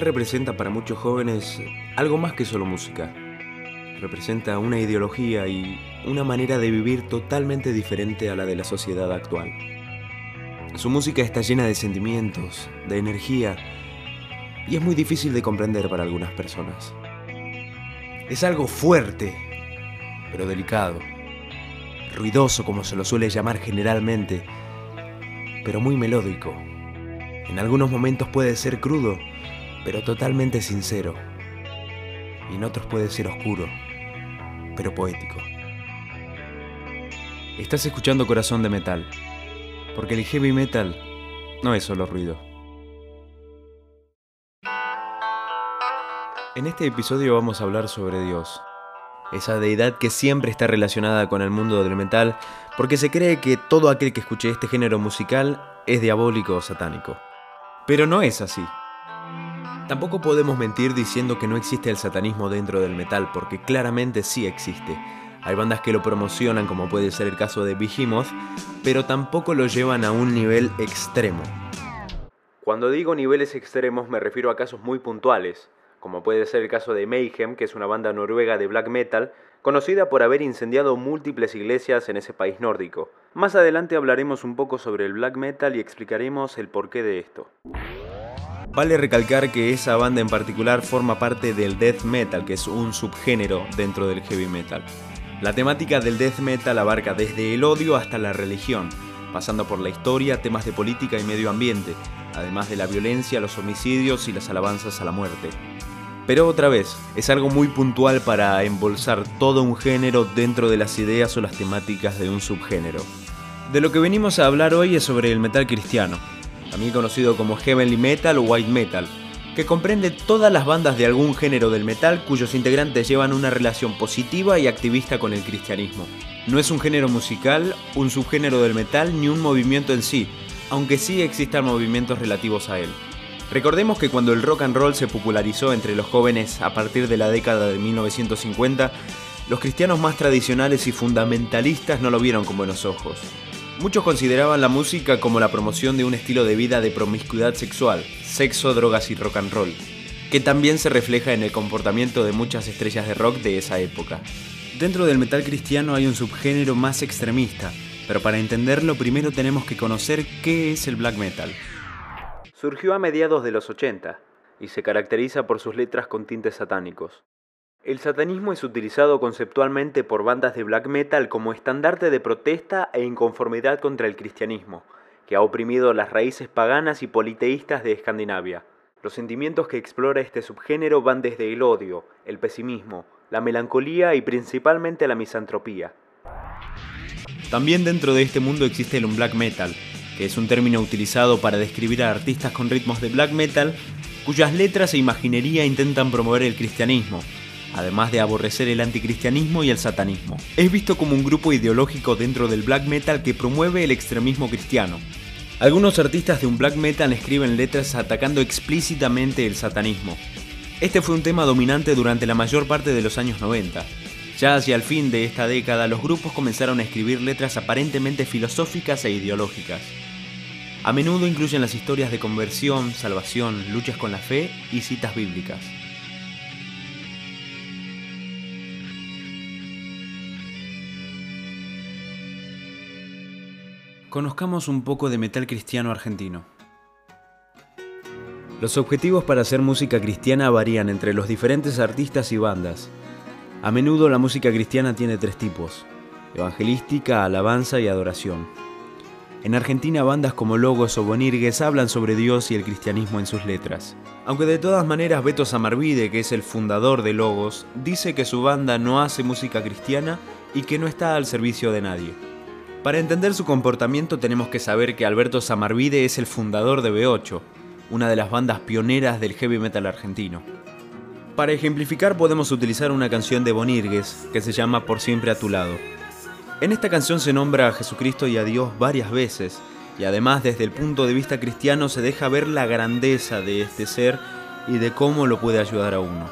representa para muchos jóvenes algo más que solo música. Representa una ideología y una manera de vivir totalmente diferente a la de la sociedad actual. Su música está llena de sentimientos, de energía, y es muy difícil de comprender para algunas personas. Es algo fuerte, pero delicado, ruidoso como se lo suele llamar generalmente, pero muy melódico. En algunos momentos puede ser crudo, pero totalmente sincero. Y en otros puede ser oscuro, pero poético. Estás escuchando Corazón de Metal, porque el heavy metal no es solo ruido. En este episodio vamos a hablar sobre Dios, esa deidad que siempre está relacionada con el mundo del metal, porque se cree que todo aquel que escuche este género musical es diabólico o satánico. Pero no es así. Tampoco podemos mentir diciendo que no existe el satanismo dentro del metal, porque claramente sí existe. Hay bandas que lo promocionan, como puede ser el caso de Behemoth, pero tampoco lo llevan a un nivel extremo. Cuando digo niveles extremos me refiero a casos muy puntuales, como puede ser el caso de Mayhem, que es una banda noruega de black metal, conocida por haber incendiado múltiples iglesias en ese país nórdico. Más adelante hablaremos un poco sobre el black metal y explicaremos el porqué de esto. Vale recalcar que esa banda en particular forma parte del death metal, que es un subgénero dentro del heavy metal. La temática del death metal abarca desde el odio hasta la religión, pasando por la historia, temas de política y medio ambiente, además de la violencia, los homicidios y las alabanzas a la muerte. Pero otra vez, es algo muy puntual para embolsar todo un género dentro de las ideas o las temáticas de un subgénero. De lo que venimos a hablar hoy es sobre el metal cristiano, también conocido como Heavenly Metal o White Metal, que comprende todas las bandas de algún género del metal cuyos integrantes llevan una relación positiva y activista con el cristianismo. No es un género musical, un subgénero del metal ni un movimiento en sí, aunque sí existan movimientos relativos a él. Recordemos que cuando el rock and roll se popularizó entre los jóvenes a partir de la década de 1950, los cristianos más tradicionales y fundamentalistas no lo vieron con buenos ojos. Muchos consideraban la música como la promoción de un estilo de vida de promiscuidad sexual, sexo, drogas y rock and roll, que también se refleja en el comportamiento de muchas estrellas de rock de esa época. Dentro del metal cristiano hay un subgénero más extremista, pero para entenderlo primero tenemos que conocer qué es el black metal. Surgió a mediados de los 80 y se caracteriza por sus letras con tintes satánicos. El satanismo es utilizado conceptualmente por bandas de black metal como estandarte de protesta e inconformidad contra el cristianismo, que ha oprimido las raíces paganas y politeístas de Escandinavia. Los sentimientos que explora este subgénero van desde el odio, el pesimismo, la melancolía y principalmente la misantropía. También dentro de este mundo existe el un black metal, que es un término utilizado para describir a artistas con ritmos de black metal cuyas letras e imaginería intentan promover el cristianismo, además de aborrecer el anticristianismo y el satanismo. Es visto como un grupo ideológico dentro del black metal que promueve el extremismo cristiano. Algunos artistas de un black metal escriben letras atacando explícitamente el satanismo. Este fue un tema dominante durante la mayor parte de los años 90. Ya hacia el fin de esta década los grupos comenzaron a escribir letras aparentemente filosóficas e ideológicas. A menudo incluyen las historias de conversión, salvación, luchas con la fe y citas bíblicas. Conozcamos un poco de metal cristiano argentino. Los objetivos para hacer música cristiana varían entre los diferentes artistas y bandas. A menudo la música cristiana tiene tres tipos, evangelística, alabanza y adoración. En Argentina bandas como Logos o Bonirgues hablan sobre Dios y el cristianismo en sus letras. Aunque de todas maneras Beto Samarvide, que es el fundador de Logos, dice que su banda no hace música cristiana y que no está al servicio de nadie. Para entender su comportamiento tenemos que saber que Alberto Samarvide es el fundador de B8, una de las bandas pioneras del heavy metal argentino. Para ejemplificar podemos utilizar una canción de Bonirgues que se llama Por siempre a tu lado. En esta canción se nombra a Jesucristo y a Dios varias veces, y además desde el punto de vista cristiano se deja ver la grandeza de este ser y de cómo lo puede ayudar a uno.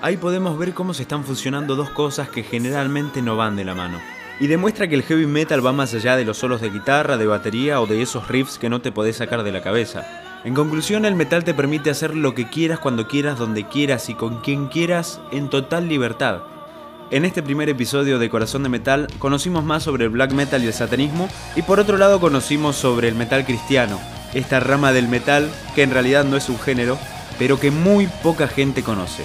Ahí podemos ver cómo se están funcionando dos cosas que generalmente no van de la mano y demuestra que el heavy metal va más allá de los solos de guitarra, de batería o de esos riffs que no te podés sacar de la cabeza. En conclusión, el metal te permite hacer lo que quieras, cuando quieras, donde quieras y con quien quieras, en total libertad. En este primer episodio de Corazón de Metal conocimos más sobre el black metal y el satanismo y por otro lado conocimos sobre el metal cristiano, esta rama del metal que en realidad no es un género, pero que muy poca gente conoce.